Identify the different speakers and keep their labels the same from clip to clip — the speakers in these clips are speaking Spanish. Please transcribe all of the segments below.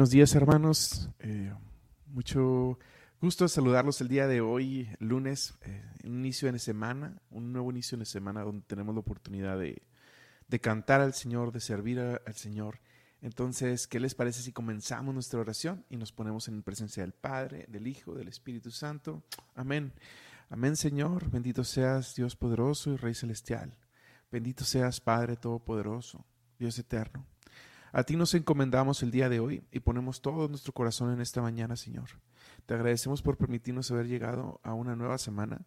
Speaker 1: Buenos días hermanos, eh, mucho gusto saludarlos el día de hoy, lunes, eh, inicio de semana, un nuevo inicio de semana donde tenemos la oportunidad de, cantar al Señor, de servir al Señor. Entonces, ¿qué les parece si comenzamos nuestra oración y nos ponemos en presencia del Padre, del Hijo, del Espíritu Santo? Amén. Amén Señor, bendito seas Dios poderoso y Rey celestial. Bendito seas Padre Todopoderoso, Dios eterno. A ti nos encomendamos el día de hoy y ponemos todo nuestro corazón en esta mañana, Señor. Te agradecemos por permitirnos haber llegado a una nueva semana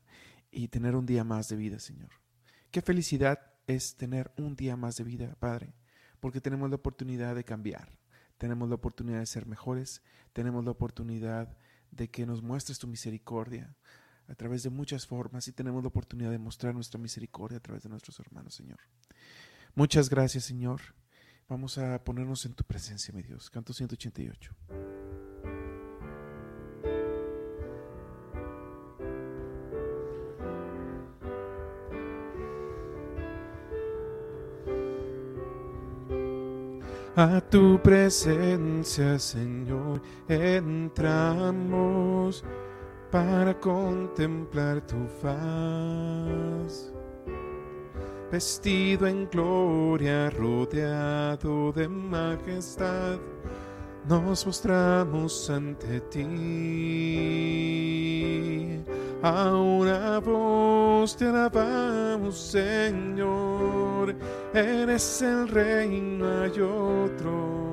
Speaker 1: y tener un día más de vida, Señor. Qué felicidad es tener un día más de vida, Padre, porque tenemos la oportunidad de cambiar, tenemos la oportunidad de ser mejores, tenemos la oportunidad de que nos muestres tu misericordia a través de muchas formas y tenemos la oportunidad de mostrar nuestra misericordia a través de nuestros hermanos, Señor. Muchas gracias, Señor. Vamos a ponernos en tu presencia, mi Dios. Canto 188. A tu presencia, Señor, entramos para contemplar tu faz vestido en gloria, rodeado de majestad, nos mostramos ante ti. A una voz te alabamos, Señor, eres el rey, no hay otro.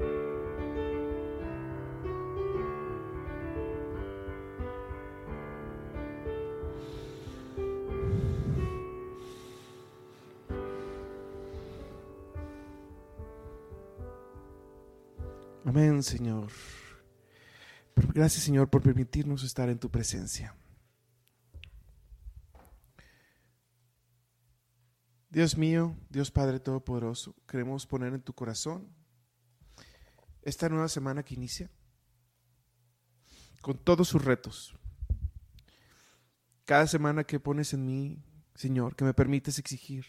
Speaker 1: Amén, Señor. Gracias, Señor, por permitirnos estar en tu presencia. Dios mío, Dios Padre Todopoderoso, queremos poner en tu corazón esta nueva semana que inicia con todos sus retos. Cada semana que pones en mí, Señor, que me permites exigir,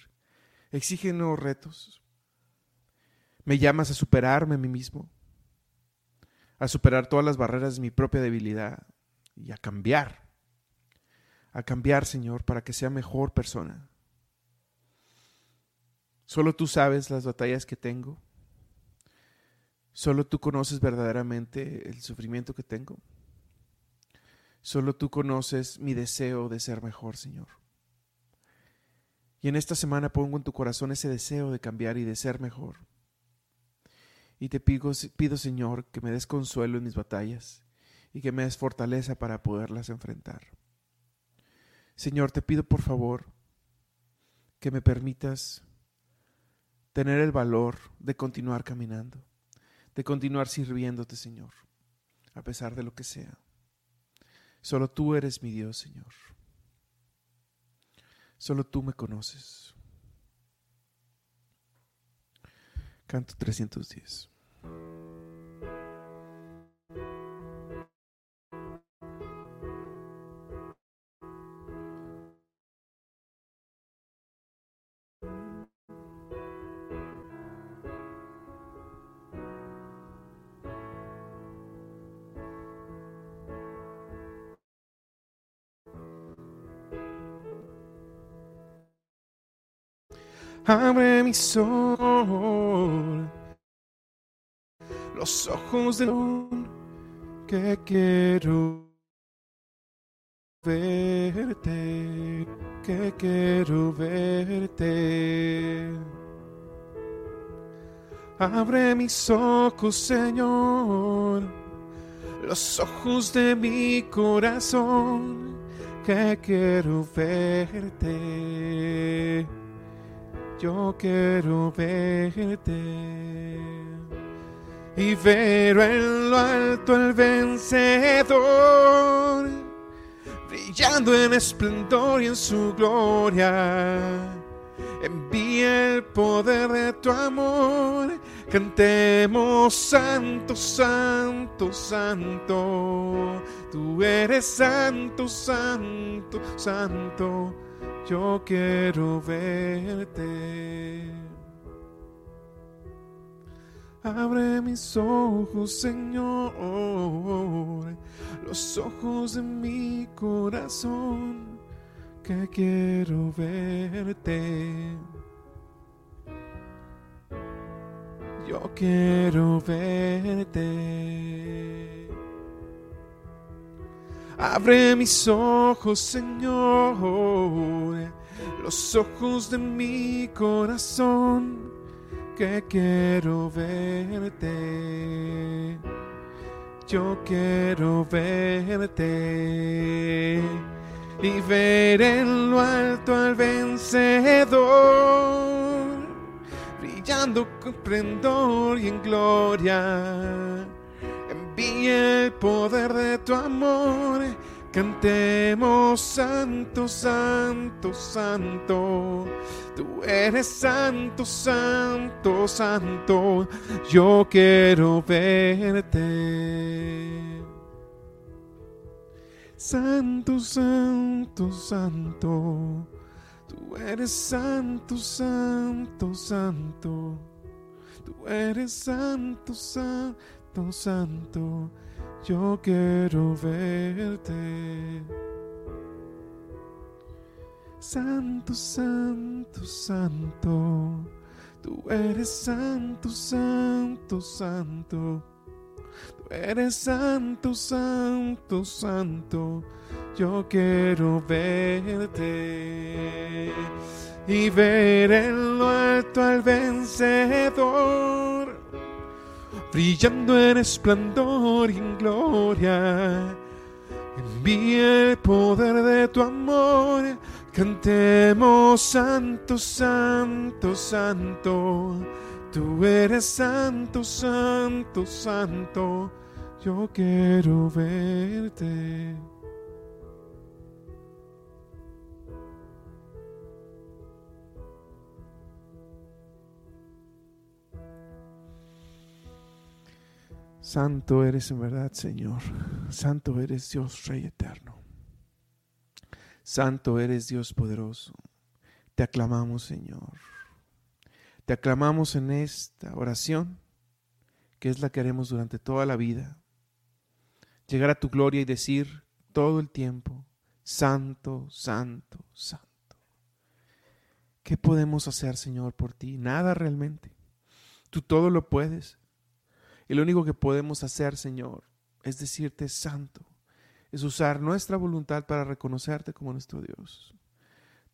Speaker 1: exige nuevos retos. Me llamas a superarme a mí mismo, a superar todas las barreras de mi propia debilidad y a cambiar, a cambiar, Señor, para que sea mejor persona. Solo tú sabes las batallas que tengo. Solo tú conoces verdaderamente el sufrimiento que tengo. Solo tú conoces mi deseo de ser mejor, Señor. Y en esta semana pongo en tu corazón ese deseo de cambiar y de ser mejor. Y te pido, pido, Señor, que me des consuelo en mis batallas y que me des fortaleza para poderlas enfrentar. Señor, te pido por favor que me permitas tener el valor de continuar caminando, de continuar sirviéndote, Señor, a pesar de lo que sea. Solo tú eres mi Dios, Señor. Solo tú me conoces. Canto 310. Abre mi sol, los ojos de que quiero verte, que quiero verte. Abre mis ojos, Señor, los ojos de mi corazón, que quiero verte yo quiero verte y ver en lo alto el vencedor, brillando en esplendor y en su gloria. Envía el poder de tu amor, cantemos santo, santo, santo. Tú eres santo, santo, santo yo quiero verte. Abre mis ojos, Señor, los ojos de mi corazón, que quiero verte. Yo quiero verte. Abre mis ojos, Señor, los ojos de mi corazón, que quiero verte. Yo quiero verte y ver en lo alto al vencedor, brillando con esplendor y en gloria Envía el poder de tu amor. Cantemos santo, santo, santo. Tú eres santo, santo, santo. Yo quiero verte. Santo, santo, santo. Tú eres santo, santo, santo. Tú eres santo, santo Santo, yo quiero verte. Santo, Santo, Santo, tú eres Santo, Santo, Santo. Tú eres Santo, Santo, Santo, yo quiero verte y ver en lo alto al vencedor brillando en esplendor y en gloria. Envía el poder de tu amor, cantemos santo, santo, santo. Tú eres santo, santo, santo. Yo quiero verte. Santo eres en verdad, Señor. Santo eres Dios Rey eterno. Santo eres Dios poderoso. Te aclamamos, Señor. Te aclamamos en esta oración, que es la que haremos durante toda la vida. Llegar a tu gloria y decir todo el tiempo, Santo, Santo, Santo. ¿Qué podemos hacer, Señor, por ti? Nada realmente. Tú todo lo puedes. Y lo único que podemos hacer, Señor, es decirte santo, es usar nuestra voluntad para reconocerte como nuestro Dios.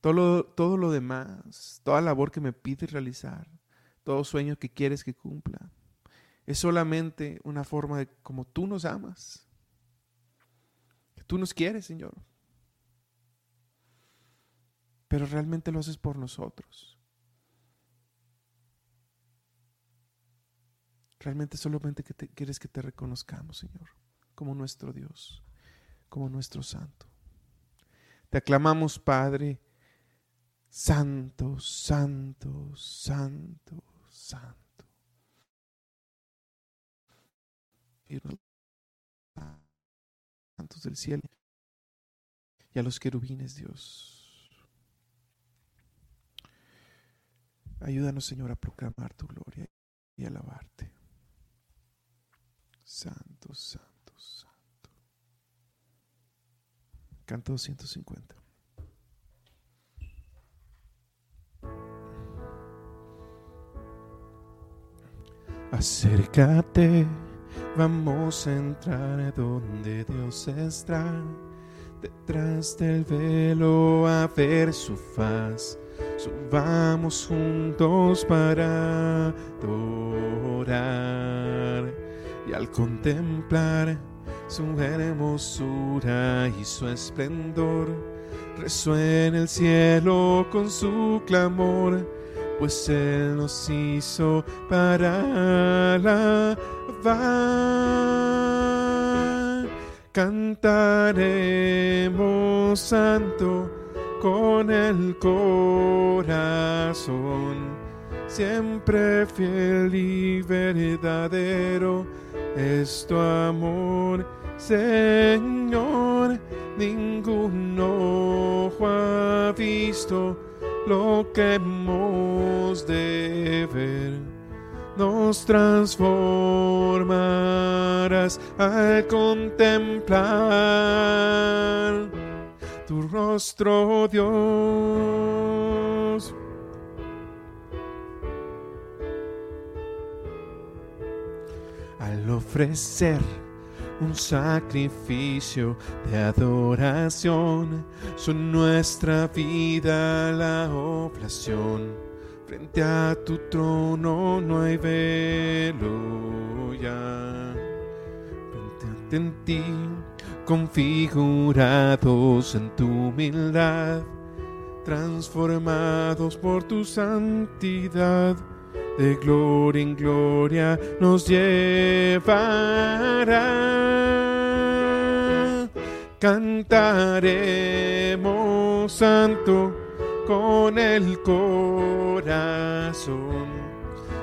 Speaker 1: Todo lo, demás, toda labor que me pides realizar, todo sueño que quieres que cumpla, es solamente una forma de como tú nos amas, que tú nos quieres, Señor. pero realmente lo haces por nosotros. Realmente solamente que te, quieres que te reconozcamos, Señor, como nuestro Dios, como nuestro Santo. Te aclamamos, Padre, Santo, Santo, Santo, Santo. Santos del cielo y a los querubines, Dios. Ayúdanos, Señor, a proclamar tu gloria y alabarte. Santo, santo, santo. Canto 250. Acércate, vamos a entrar donde Dios está, detrás del velo a ver su faz Subamos juntos para adorar y al contemplar su hermosura y su esplendor, resuena el cielo con su clamor, pues Él nos hizo para alabar. Cantaremos santo con el corazón, siempre fiel y verdadero es tu amor, Señor. Ningún ojo ha visto lo que hemos de ver. Nos transformarás al contemplar tu rostro, Dios. Al ofrecer un sacrificio de adoración, son nuestra vida la oblación. Frente a tu trono no hay velo ya. Frente a ti configurados en tu humildad, transformados por tu santidad, de gloria en gloria nos llevará. Cantaremos santo con el corazón,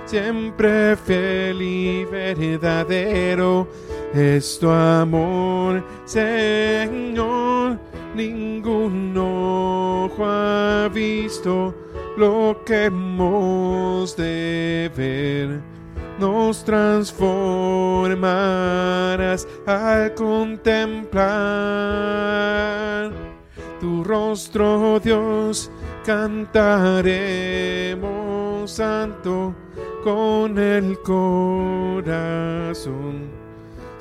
Speaker 1: siempre fiel y verdadero es tu amor, Señor. Ningún ojo ha visto lo que hemos de ver. Nos transformarás al contemplar tu rostro, Dios. Cantaremos santo con el corazón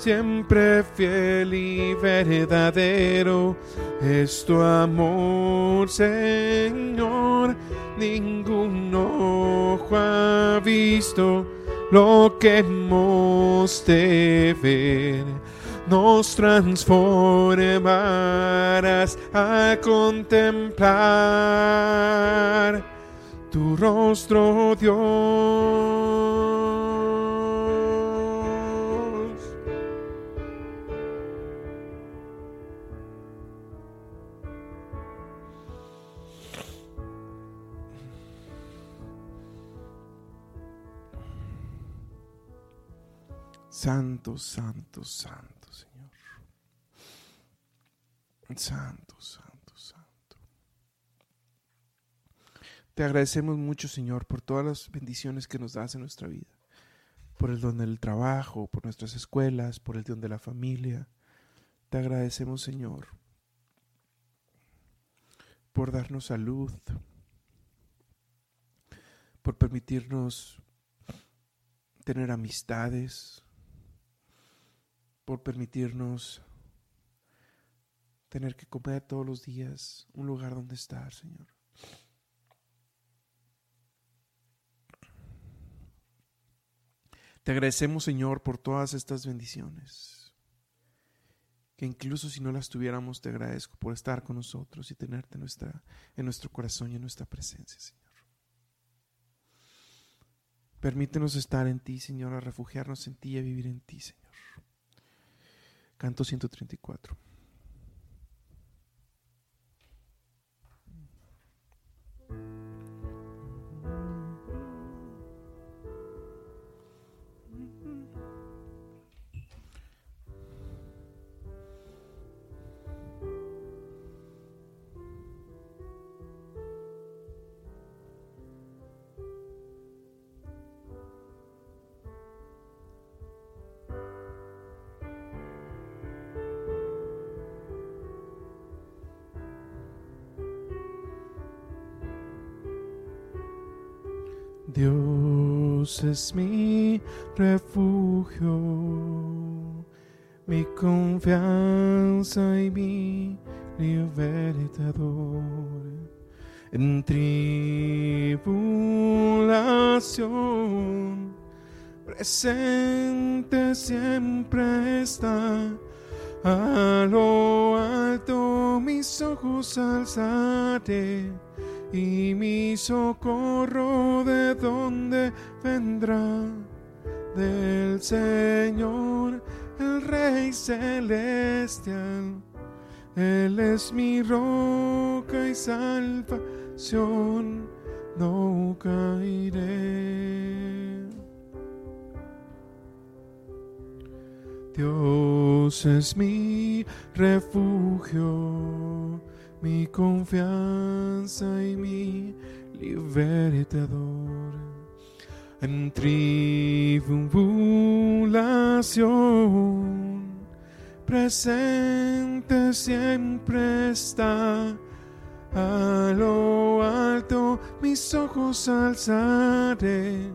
Speaker 1: siempre fiel y verdadero es tu amor, Señor. Ningún ojo ha visto lo que hemos de ver. Nos transformarás a contemplar tu rostro, Dios. Santo, santo, santo, Señor. Santo, santo, santo. Te agradecemos mucho, Señor, por todas las bendiciones que nos das en nuestra vida. Por el don del trabajo, por nuestras escuelas, por el don de la familia. Te agradecemos, Señor, por darnos salud, por permitirnos tener amistades, por permitirnos tener que comer todos los días un lugar donde estar, Señor. Te agradecemos, Señor, por todas estas bendiciones. que incluso si no las tuviéramos, te agradezco por estar con nosotros y tenerte en, nuestra, en nuestro corazón y en nuestra presencia, Señor. Permítenos estar en ti, Señor, a refugiarnos en ti y a vivir en ti, Señor. Canto 134. Dios es mi refugio, mi confianza y mi libertador. En tribulación, presente siempre está. A lo alto mis ojos alzaré y mi socorro de dónde vendrá del Señor, el Rey celestial. Él es mi roca y salvación, no caeré. Dios es mi refugio mi confianza y mi libertador. En tribulación presente siempre está. A lo alto mis ojos alzaré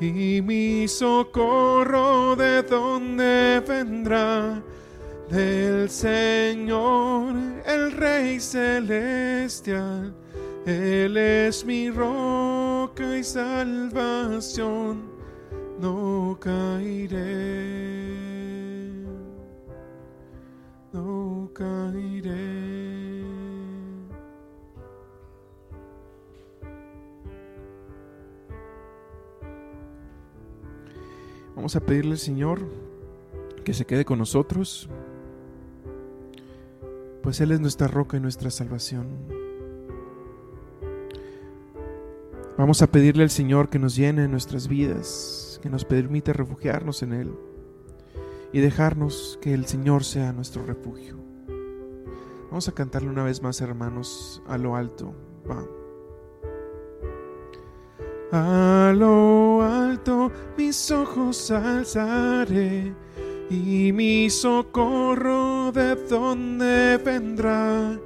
Speaker 1: y mi socorro de donde vendrá del Señor, el Rey celestial. Él es mi roca y salvación, no caeré, no caeré. Vamos a pedirle al Señor que se quede con nosotros pues Él es nuestra roca y nuestra salvación. Vamos a pedirle al Señor que nos llene nuestras vidas, que nos permita refugiarnos en Él y dejarnos que el Señor sea nuestro refugio. Vamos a cantarle una vez más, hermanos, a lo alto. Va. A lo alto mis ojos alzaré y mi socorro de dónde vendrá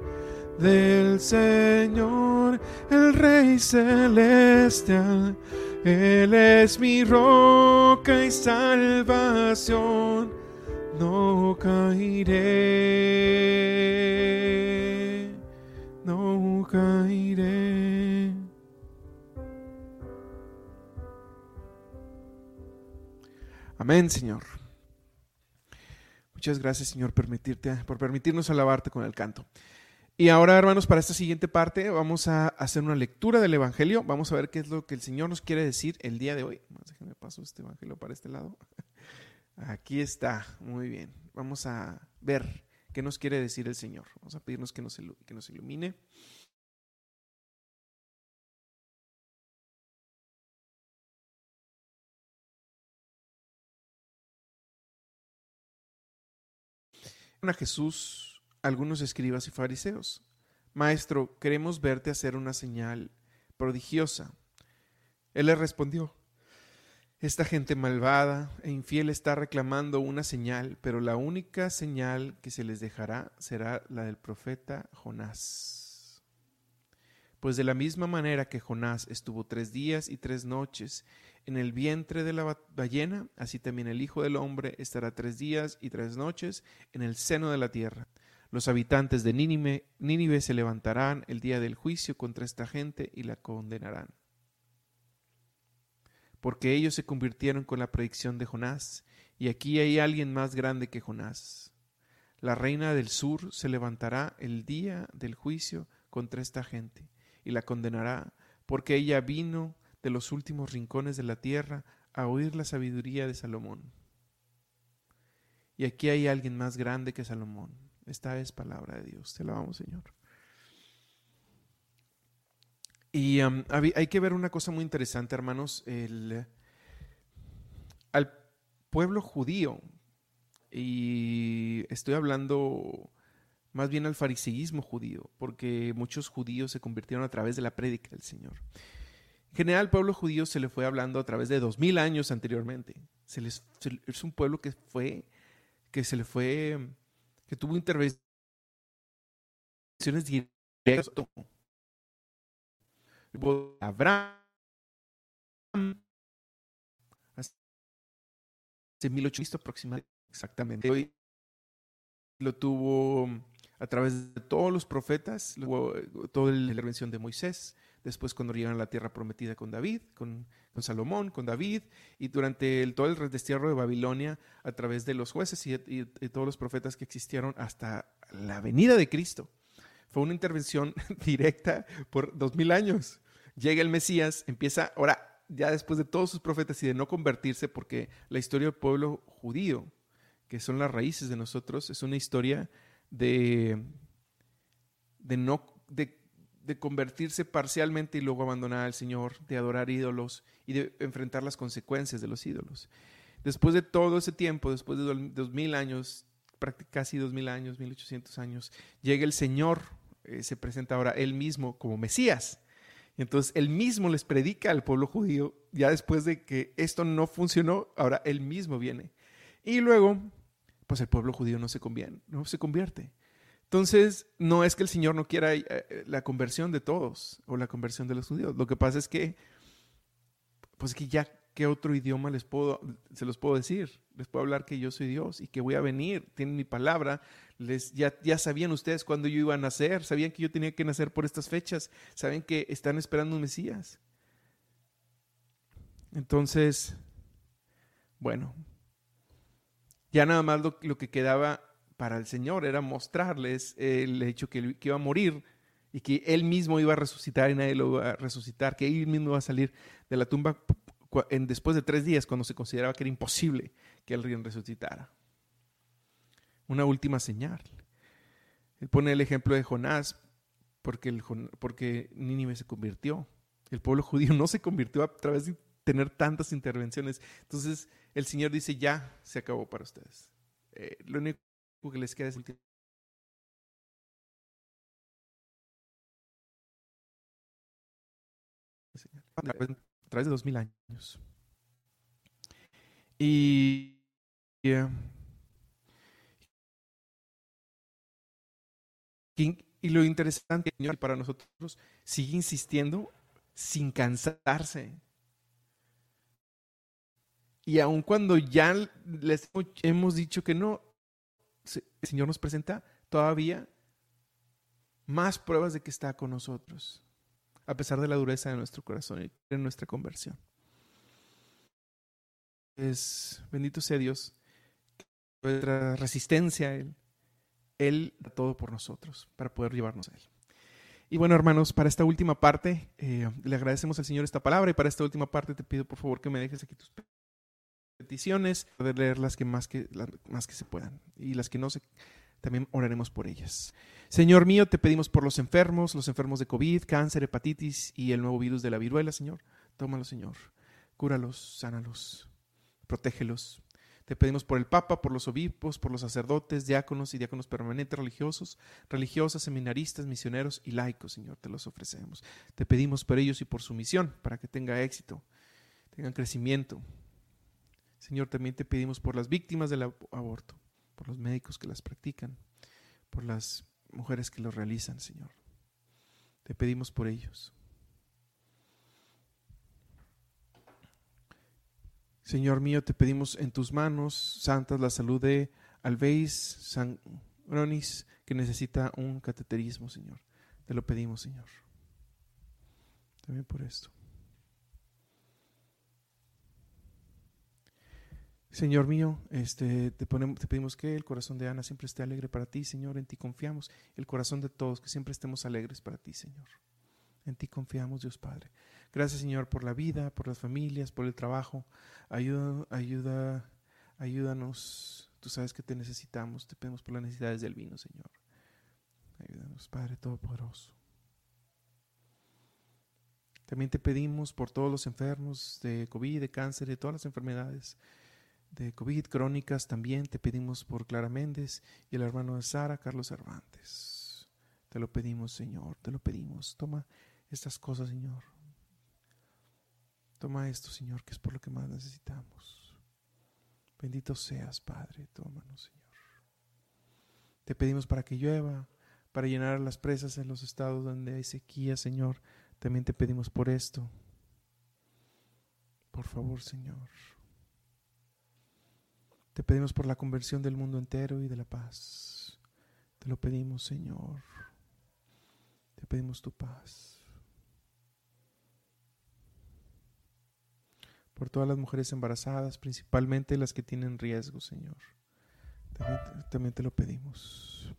Speaker 1: del Señor, el Rey celestial. Él es mi roca y salvación, no caeré, no caeré. Amén, Señor. Muchas gracias, Señor, permitirte, por permitirnos alabarte con el canto. Y ahora, hermanos, para esta siguiente parte vamos a hacer una lectura del Evangelio. Vamos a ver qué es lo que el Señor nos quiere decir el día de hoy. Déjenme paso este Evangelio para este lado. Aquí está, muy bien. Vamos a ver qué nos quiere decir el Señor. Vamos a pedirnos que nos, que nos ilumine. A Jesús algunos escribas y fariseos, Maestro, queremos verte hacer una señal prodigiosa. Él le respondió, Esta gente malvada e infiel está reclamando una señal, pero la única señal que se les dejará será la del profeta Jonás. Pues de la misma manera que Jonás estuvo tres días y tres noches en el vientre de la ballena, así también el Hijo del Hombre estará tres días y tres noches en el seno de la tierra. Los habitantes de Nínive, Nínive se levantarán el día del juicio contra esta gente y la condenarán. Porque ellos se convirtieron con la predicción de Jonás, y aquí hay alguien más grande que Jonás. La reina del sur se levantará el día del juicio contra esta gente y la condenará, porque ella vino de los últimos rincones de la tierra a oír la sabiduría de Salomón. Y aquí hay alguien más grande que Salomón. Esta es palabra de Dios. Te alabamos, Señor. Y um, hay que ver una cosa muy interesante, hermanos. El, al pueblo judío, y estoy hablando más bien al fariseísmo judío, porque muchos judíos se convirtieron a través de la prédica del Señor. En general, al pueblo judío se le fue hablando a través de dos mil años anteriormente. Se les, es un pueblo que fue, que se le fue, que tuvo intervenciones directas Abraham hace 1800 aproximadamente, exactamente. Hoy lo tuvo a través de todos los profetas, luego toda la intervención de Moisés, después cuando llegan a la tierra prometida con David, con, Salomón, con David, y durante el, todo el destierro de Babilonia a través de los jueces y, todos los profetas que existieron hasta la venida de Cristo. Fue una intervención directa por dos mil años llega el Mesías, empieza, ahora, ya después de todos sus profetas y de no convertirse, porque la historia del pueblo judío, que son las raíces de nosotros, es una historia de, de no, de, de convertirse parcialmente y luego abandonar al Señor, de adorar ídolos y de enfrentar las consecuencias de los ídolos. Después de todo ese tiempo, después de dos mil años, casi dos mil años, mil ochocientos años, llega el Señor, eh, se presenta ahora él mismo como Mesías. Entonces él mismo les predica al pueblo judío, ya después de que esto no funcionó, ahora él mismo viene. Y luego, pues el pueblo judío no se convierte. No se convierte. Entonces, no es que el Señor no quiera eh, la conversión de todos o la conversión de los judíos. Lo que pasa es que, pues que ya ¿qué otro idioma les puedo, se los puedo decir? Les puedo hablar que yo soy Dios y que voy a venir, tienen mi palabra. Les, ya, ya sabían ustedes cuándo yo iba a nacer, sabían que yo tenía que nacer por estas fechas, saben que están esperando un Mesías. Entonces, bueno, ya nada más lo, que quedaba para el Señor era mostrarles el hecho que, iba a morir y que Él mismo iba a resucitar y nadie lo iba a resucitar, que Él mismo iba a salir de la tumba en, después de tres días, cuando se consideraba que era imposible que río resucitara. Una última señal. Él pone el ejemplo de Jonás porque, el, porque Nínive se convirtió. El pueblo judío no se convirtió a través de tener tantas intervenciones. Entonces el Señor dice, ya se acabó para ustedes. Eh, lo único que les queda es a través de dos mil años. Y, eh, y, lo interesante para nosotros sigue insistiendo sin cansarse. Y aun cuando ya les hemos dicho que no, el Señor nos presenta todavía más pruebas de que está con nosotros a pesar de la dureza de nuestro corazón y de nuestra conversión. Es bendito sea Dios, nuestra resistencia a Él, Él da todo por nosotros para poder llevarnos a Él. Y bueno, hermanos, para esta última parte, eh, le agradecemos al Señor esta palabra y para esta última parte te pido por favor que me dejes aquí tus peticiones, poder leer las que más que, más que se puedan y las que no se también oraremos por ellas. Señor mío, te pedimos por los enfermos, los enfermos de COVID, cáncer, hepatitis y el nuevo virus de la viruela, Señor. Tómalo, Señor. Cúralos, sánalos, protégelos. Te pedimos por el Papa, por los obispos, por los sacerdotes, diáconos y diáconos permanentes religiosos, religiosas, seminaristas, misioneros y laicos, Señor, te los ofrecemos. Te pedimos por ellos y por su misión, para que tenga éxito, tengan crecimiento. Señor, también te pedimos por las víctimas del aborto por los médicos que las practican, por las mujeres que lo realizan, Señor. Te pedimos por ellos. Señor mío, te pedimos en tus manos santas la salud de Alveis San Ronis, que necesita un cateterismo, Señor. Te lo pedimos, Señor. También por esto. Señor mío, este, te, ponemos, te pedimos que el corazón de Ana siempre esté alegre para ti, Señor. En ti confiamos. El corazón de todos, que siempre estemos alegres para ti, Señor. En ti confiamos, Dios Padre. Gracias, Señor, por la vida, por las familias, por el trabajo. Ayuda, ayuda, ayúdanos. Tú sabes que te necesitamos. Te pedimos por las necesidades del vino, Señor. Ayúdanos, Padre Todopoderoso. También te pedimos por todos los enfermos de COVID, de cáncer, de todas las enfermedades de COVID crónicas. También te pedimos por Clara Méndez y el hermano de Sara, Carlos Cervantes. Te lo pedimos, Señor, te lo pedimos. Toma estas cosas, Señor. Toma esto, Señor, que es por lo que más necesitamos. Bendito seas, Padre, tómanos, Señor. Te pedimos para que llueva, para llenar las presas en los estados donde hay sequía, Señor. También te pedimos por esto. Por favor, Señor. Te pedimos por la conversión del mundo entero y de la paz. Te lo pedimos, Señor. Te pedimos tu paz. Por todas las mujeres embarazadas, principalmente las que tienen riesgo, Señor. También, te lo pedimos.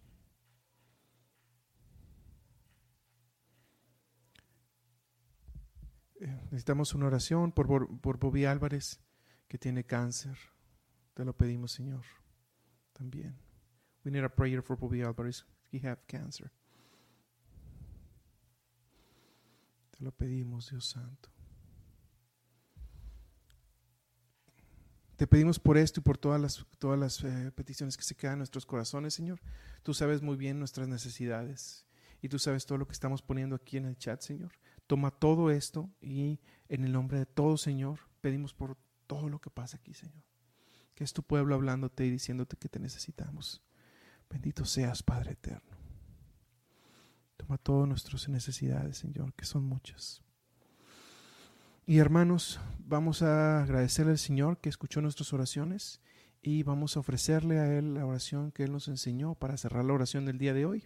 Speaker 1: Eh, necesitamos una oración por, por Bobby Álvarez, que tiene cáncer. Te lo pedimos, Señor. También. We need a prayer for Bobby Alvarez. He have cancer. Te lo pedimos, Dios Santo. Te pedimos por esto y por todas las, todas las eh, peticiones que se quedan en nuestros corazones, Señor. Tú sabes muy bien nuestras necesidades y tú sabes todo lo que estamos poniendo aquí en el chat, Señor. Toma todo esto y en el nombre de todo, Señor, pedimos por todo lo que pasa aquí, Señor que es tu pueblo hablándote y diciéndote que te necesitamos. Bendito seas, Padre eterno. Toma todas nuestras necesidades, Señor, que son muchas. Y hermanos, vamos a agradecerle al Señor que escuchó nuestras oraciones y vamos a ofrecerle a Él la oración que Él nos enseñó para cerrar la oración del día de hoy.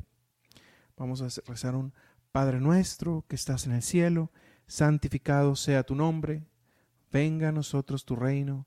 Speaker 1: Vamos a rezar un Padre nuestro que estás en el cielo, santificado sea tu nombre, venga a nosotros tu reino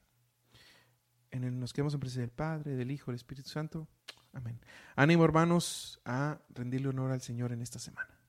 Speaker 1: en el nos quedamos en presencia del Padre, del Hijo, del Espíritu Santo. Amén. Ánimo, hermanos, a rendirle honor al Señor en esta semana.